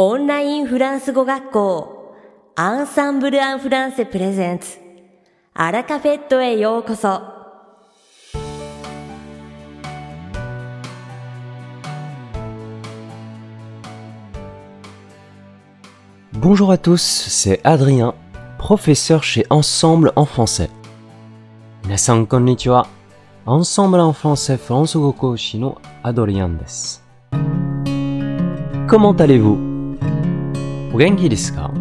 オンラインフランス語学校アンサンブル・アン・フランセプレゼンツアラカフェットへようこそ Bonjour à tous, c'est Adrien, professeur chez Ensemble en français. Minasan konnichiwa. Ensemble en français フランス語講師の Adrien です。Comment allez-vous? Gengis Khan.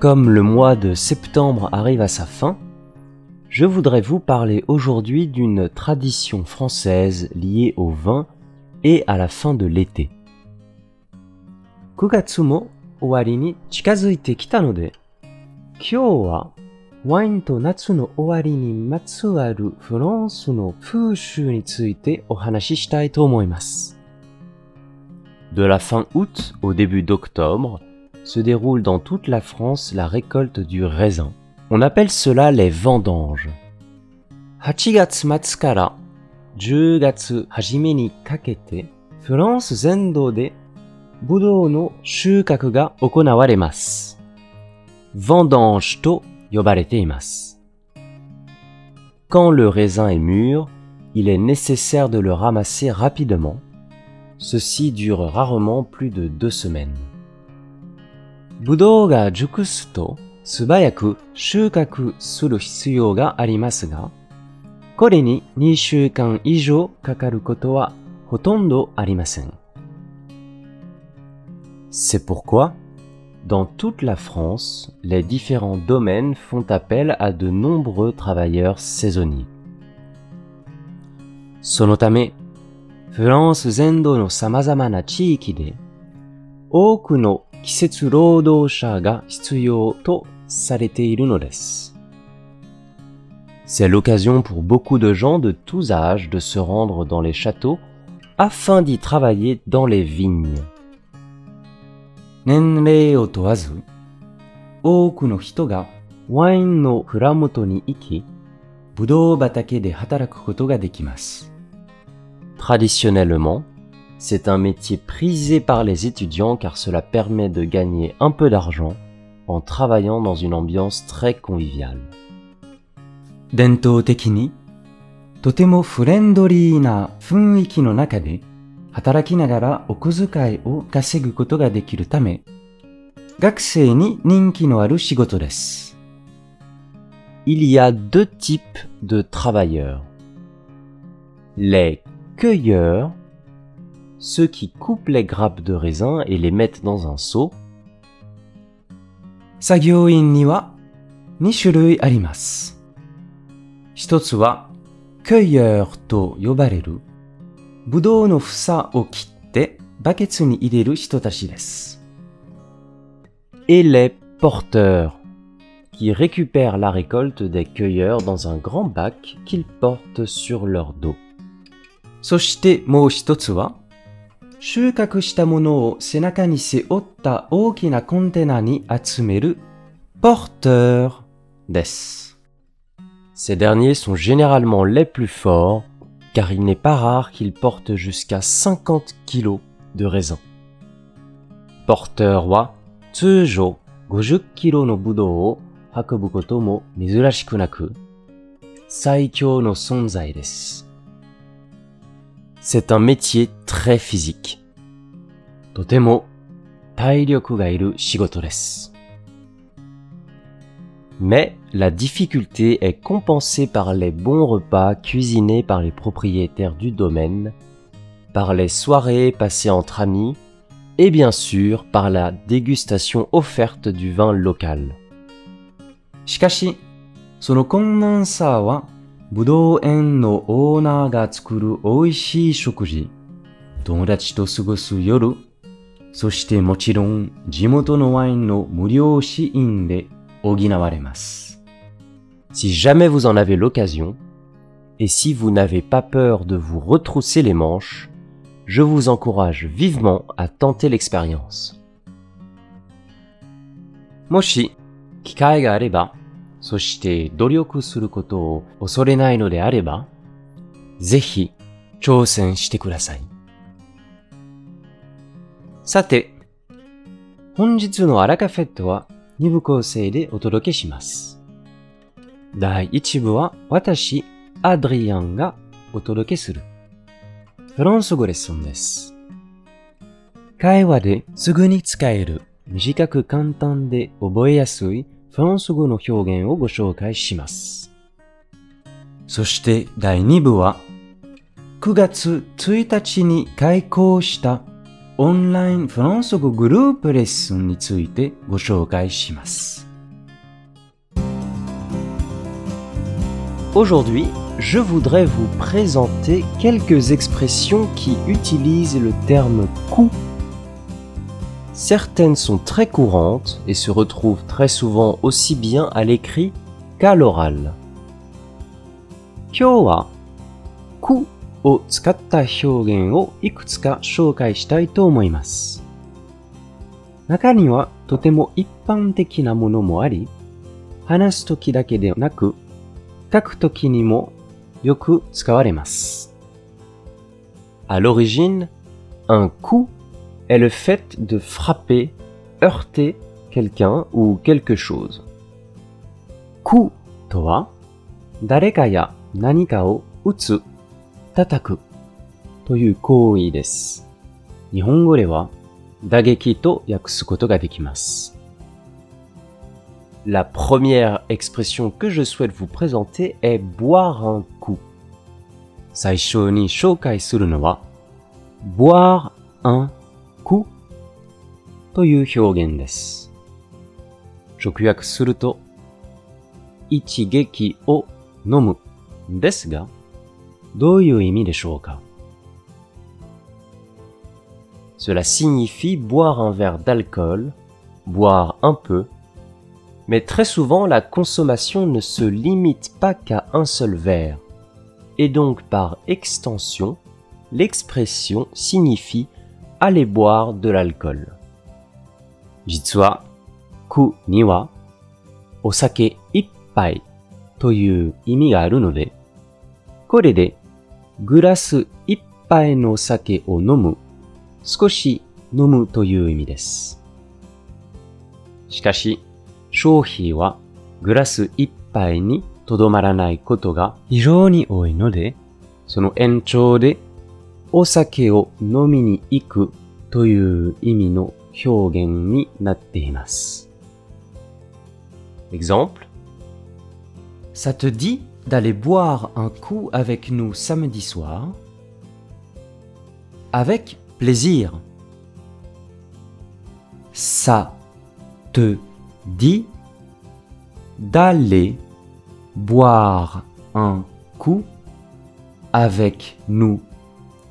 Comme le mois de septembre arrive à sa fin, je voudrais vous parler aujourd'hui d'une tradition française liée au vin et à la fin de l'été. Kugatsu mo owari ni chikazuite kita no de, kyou wa wine to natsu no owari ni matsuaru Florence no pushu ni tsuite ohanashi shitai to omoimasu. De la fin août au début d'octobre, se déroule dans toute la France la récolte du raisin. On appelle cela les vendanges. 8月末から10月初めにかけて、フランス全土でブドウの収穫が行われます。vendange と呼ばれています。Quand le raisin est mûr, il est nécessaire de le ramasser rapidement. Ceci dure rarement plus de deux semaines. ブドウが熟すと素早く収穫する必要がありますが、これに2週間以上かかることはほとんどありません。C'est pourquoi, dans toute la France, les différents domaines font appel à de nombreux travailleurs saisonniers. そのため、 フランス全土の様々な地域で、多くの季節労働者が必要とされているのです。C'est l'occasion pour beaucoup de gens de tous âges de se rendre dans les châteaux afin d'y travailler dans les vignes. 年齢を問わず、多くの人がワインの蔵元に行き、ブドウ畑で働くことができます。 Traditionnellement, c'est un métier prisé par les étudiants car cela permet de gagner un peu d'argent en travaillant dans une ambiance très conviviale. 伝統的に、とてもフレンドリーな雰囲気の中で、働きながらお小遣いを稼ぐことができるため、学生に人気のある仕事です。Il y a deux types de travailleurs. Les cueilleurs, ceux qui coupent les grappes de raisin et les mettent dans un seau. Sagyoin ni wa shurui arimasu. Hitotsu wa cueilleur to yobareru budou no fusa o kitte baketsu ni ireru hitotashi. Et les porteurs qui récupèrent la récolte des cueilleurs dans un grand bac qu'ils portent sur leur dos. そしてもう一つは、収穫したものを背中に背負った大きなコンテナに集める porteur です。Ces derniers sont généralement les plus forts car il n'est pas rare qu'ils portent jusqu'à 50 kilos de raisin. porteur は通常50キロのブドウを運ぶことも珍しくなく、最強の存在です。 C'est un métier très physique. とても体力がいる仕事です。Mais la difficulté est compensée par les bons repas cuisinés par les propriétaires du domaine, par les soirées passées entre amis et bien sûr par la dégustation offerte du vin local. しかし、その困難さは、 ぶどう園のオーナーが作る美味しい食事、友達と過ごす夜、そしてもちろん地元のワインの無料試飲で補われます。Si jamais vous en avez l'occasion, et si vous n'avez pas peur de vous retrousser les manches, je vous encourage vivement à tenter l'expérience. もし、機会があれば、 そして努力することを恐れないのであれば、ぜひ挑戦してください。さて、本日のアラカフェットは2部構成でお届けします。第1部は私、アドリアンがお届けする。フランス語レッスンです。会話ですぐに使える短く簡単で覚えやすいフランス語の表現をご紹介します。そして第2部は9月1日に開講したオンラインフランス語グループレッスンについてご紹介します。Aujourd'hui, je voudrais vous présenter quelques expressions qui utilisent le terme coup. Certaines sont très courantes et se retrouvent très souvent aussi bien à l'écrit qu'à l'oral. 今日は、くを使った表現をいくつか紹介したいと思います。中にはとても一般的なものもあり、話すときだけでなく、書くときにもよく使われます。À l'origine, un coup est le fait de frapper, heurter quelqu'un ou quelque chose. coup とは、誰かや何かを打つ、叩くという行為です。日本語では打撃と訳すことができます。La première expression que je souhaite vous présenter est boire un coup. 最初に紹介するのは boire un coup という表現です。直訳すると一撃を飲むですが、どういう意味でしょうか Cela signifie boire un verre d'alcool, boire un peu, mais très souvent la consommation ne se limite pas qu'à un seul verre, et donc par extension, l'expression signifie aller boire de l'alcool. 実は、くには、お酒一杯という意味があるので、これで、グラス一杯のお酒を飲む、少し飲むという意味です。しかし、消費はグラス一杯にとどまらないことが非常に多いので、その延長でお酒を飲みに行くという意味の 表現になっています。Exemple Ça te dit d'aller boire un coup avec nous samedi soir Avec plaisir. Ça te dit d'aller boire un coup avec nous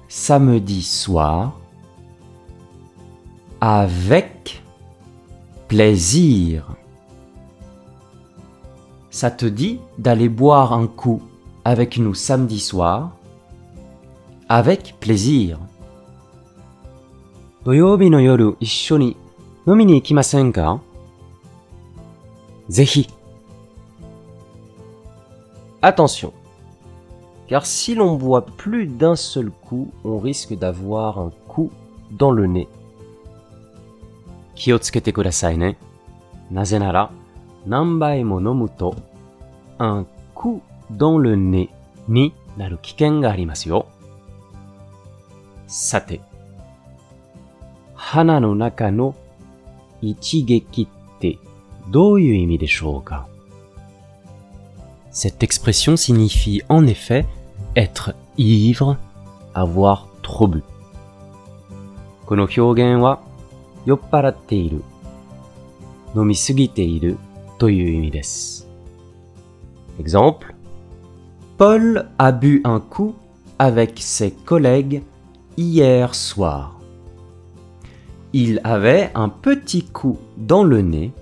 samedi soir avec plaisir. Ça te dit d'aller boire un coup avec nous samedi soir avec plaisir. 土曜日の夜一緒に飲みに行きませんかぜひ。Attention, car si l'on boit plus d'un seul coup, on risque d'avoir un coup dans le nez. 気をつけてくださいね。なぜなら、何倍も飲むと、アンクドンルねになる危険がありますよ。さて、花の中の一撃ってどういう意味でしょうか？Cette expression signifie en effet être ivre, avoir trop bu. この表現は酔っ払っている、飲みすぎているという意味です。Exemple Paul a bu un coup avec ses collègues hier soir. Il avait un petit coup dans le nez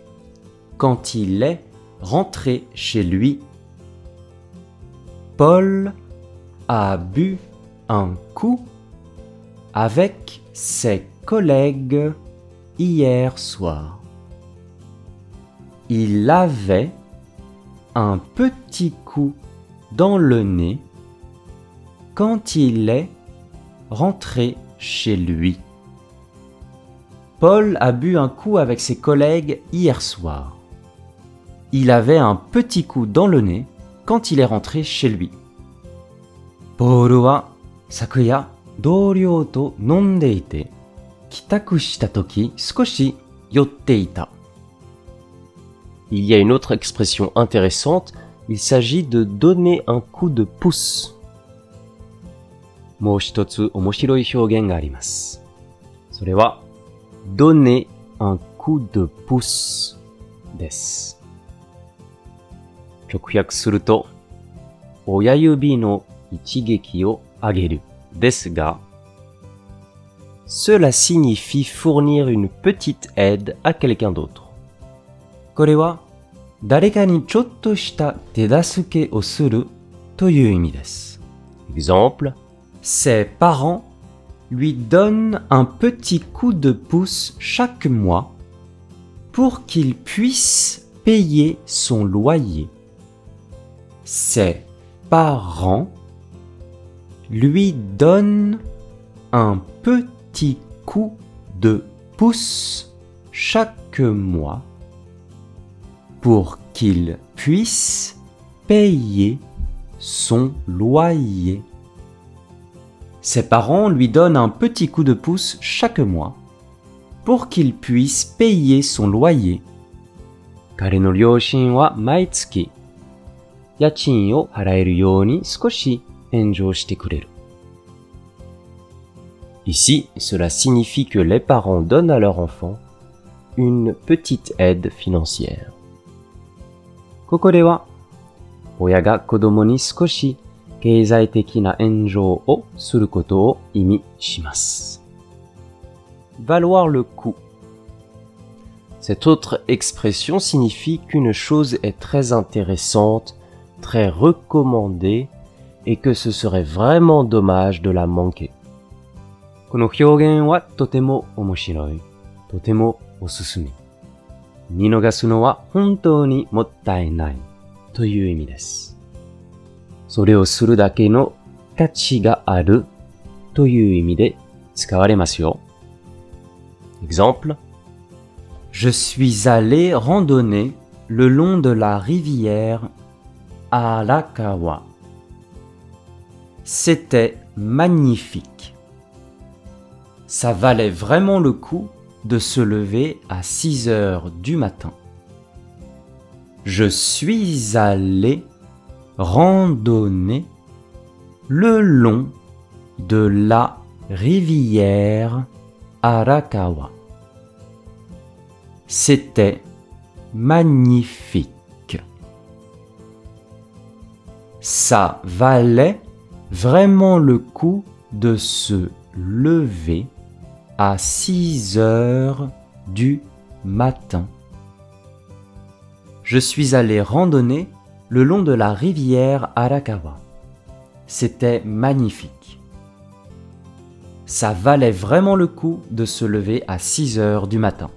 quand il est rentré chez lui. Paul a bu un coup avec ses collègues hier soir. Il avait un petit coup dans le nez quand il est rentré chez lui. Paul a bu un coup avec ses collègues hier soir. Il avait un petit coup dans le nez quand il est rentré chez lui. Paul nonde ite kitaku shita toki sukoshi yotte ita. Il y a une autre expression intéressante, il s'agit de donner un coup de pouce. もう一つ面白い表現があります。それは、donner un coup de pouce です。直訳すると、親指の一撃を上げるですが、 cela signifie fournir une petite aide à quelqu'un d'autre. これは、誰かにちょっとした手助けをするという意味です。Exemple, ses parents lui donnent un petit coup de pouce chaque mois pour qu'il puisse payer son loyer. Ses parents lui donnent un petit coup de pouce chaque mois pour qu'il puisse payer son loyer. Ses parents lui donnent un petit coup de pouce chaque mois pour qu'il puisse payer son loyer. 彼の両親は毎月家賃を払えるように少し援助してくれる。 Ici, cela signifie que les parents donnent à leur enfant une petite aide financière. Kokorewa, o imi. Valoir le coup. Cette autre expression signifie qu'une chose est très intéressante, très recommandée et que ce serait vraiment dommage de la manquer. この表現はとても面白い。とてもおすすめ。見逃すのは本当にもったいないという意味です。それをするだけの価値があるという意味で使われますよ。Exemple Je suis allé randonner le long de la rivière Arakawa. C'était magnifique. Ça valait vraiment le coup de se lever à 6 heures du matin. Je suis allé randonner le long de la rivière Arakawa. C'était magnifique. Ça valait vraiment le coup de se lever à 6 heures du matin. Je suis allé randonner le long de la rivière Arakawa. C'était magnifique. Ça valait vraiment le coup de se lever à 6 heures du matin.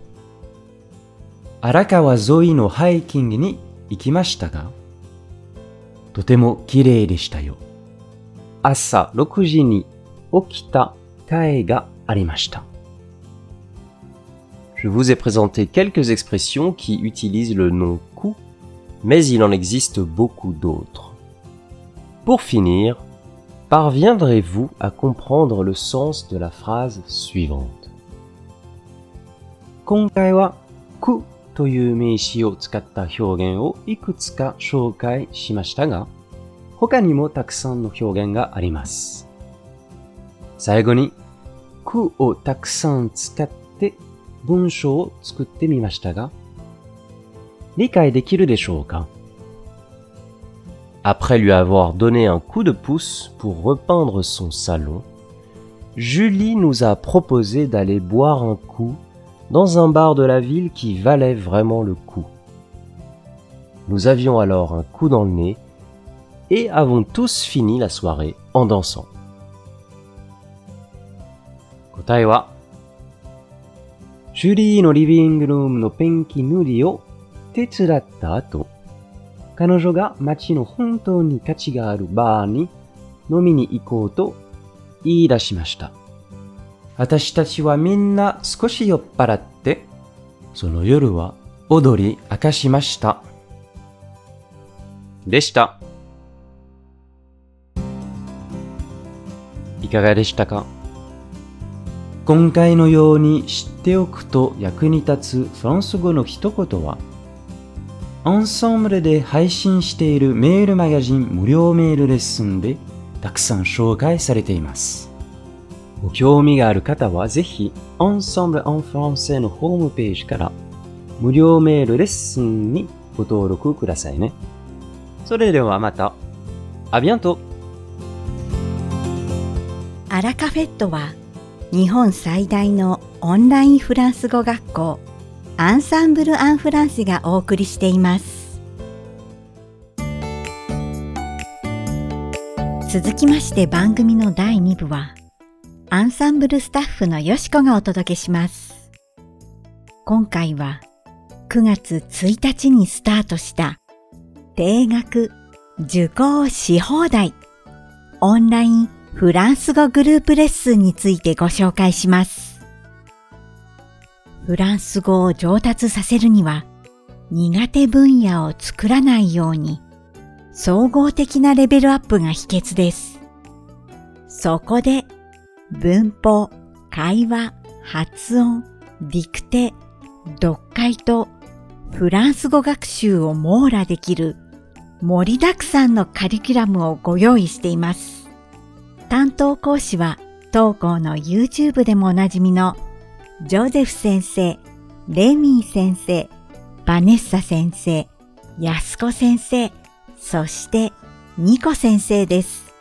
Arakawa zoi no hiking ni ikimashita ga, totemo kirei deshita yo. Asa 6時に起きた会が ありました。Je vous ai présenté quelques expressions qui utilisent le nom coup, mais il en existe beaucoup d'autres. Pour finir, parviendrez-vous à comprendre le sens de la phrase suivante 今回はくという名詞を使った表現をいくつか紹介しましたが、他にもたくさんの表現があります。最後に、 くをたくさん使って文章を作ってみましたが、理解できるでしょうか Après lui avoir donné un coup de pouce pour repeindre son salon, Julie nous a proposé d'aller boire un coup dans un bar de la ville qui valait vraiment le coup. Nous avions alors un coup dans le nez et avons tous fini la soirée en dansant. 答えは、ジュリーのリビングルームのペンキ塗りを手伝った後、彼女が街の本当に価値があるバーに飲みに行こうと言い出しました。私たちはみんな少し酔っ払って、その夜は踊り明かしました。でした。いかがでしたか？今回のように知っておくと役に立つフランス語の一言は、アンサンブルで配信しているメールマガジン無料メールレッスンでたくさん紹介されています。ご興味がある方はぜひ、Ensemble en Français のホームページから無料メールレッスンにご登録くださいね。それではまた。あビアントアラカフェットは日本最大のオンラインフランス語学校アンサンブル・アン・フランスがお送りしています。続きまして番組の第2部はアンサンブルスタッフのよしこがお届けします。今回は9月1日にスタートした定額受講し放題オンラインフランス語グループレッスンについてご紹介します。フランス語を上達させるには苦手分野を作らないように総合的なレベルアップが秘訣です。そこで文法、会話、発音、ディクテ、読解とフランス語学習を網羅できる盛りだくさんのカリキュラムをご用意しています。担当講師は当校の YouTube でもおなじみのジョゼフ先生、レミー先生、バネッサ先生、ヤスコ先生、そしてニコ先生です。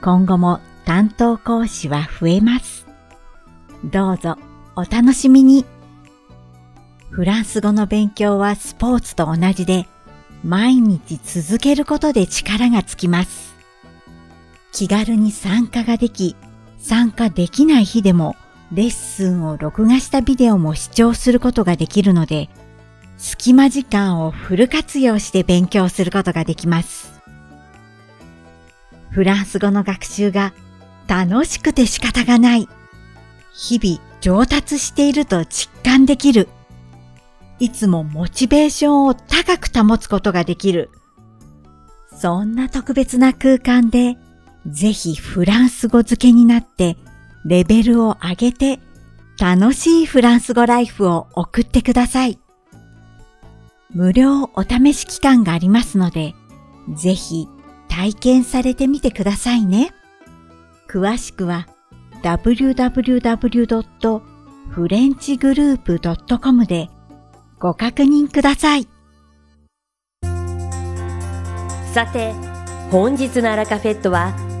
今後も担当講師は増えます。どうぞお楽しみに。フランス語の勉強はスポーツと同じで毎日続けることで力がつきます。気軽に参加ができ、参加できない日でもレッスンを録画したビデオも視聴することができるので、隙間時間をフル活用して勉強することができます。フランス語の学習が楽しくて仕方がない。日々上達していると実感できる。いつもモチベーションを高く保つことができる。そんな特別な空間でぜひフランス語付けになってレベルを上げて楽しいフランス語ライフを送ってください。無料お試し期間がありますので、ぜひ体験されてみてくださいね。詳しくは www.frenchgroup.com でご確認ください。さて本日のアラカフェットは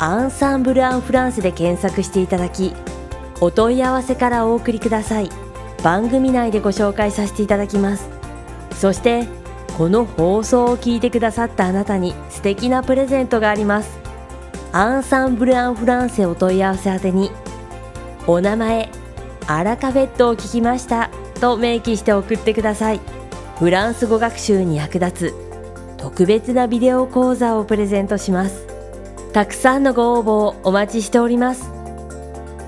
アンサンブル・アン・フランスで検索していただきお問い合わせからお送りください。番組内でご紹介させていただきます。そしてこの放送を聞いてくださったあなたに素敵なプレゼントがあります。アンサンブル・アン・フランセお問い合わせ宛てにお名前アラカフェットを聞きましたと明記して送ってください。フランス語学習に役立つ特別なビデオ講座をプレゼントします。たくさんのご応募をお待ちしております。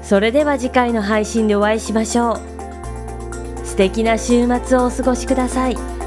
それでは次回の配信でお会いしましょう。素敵な週末をお過ごしください。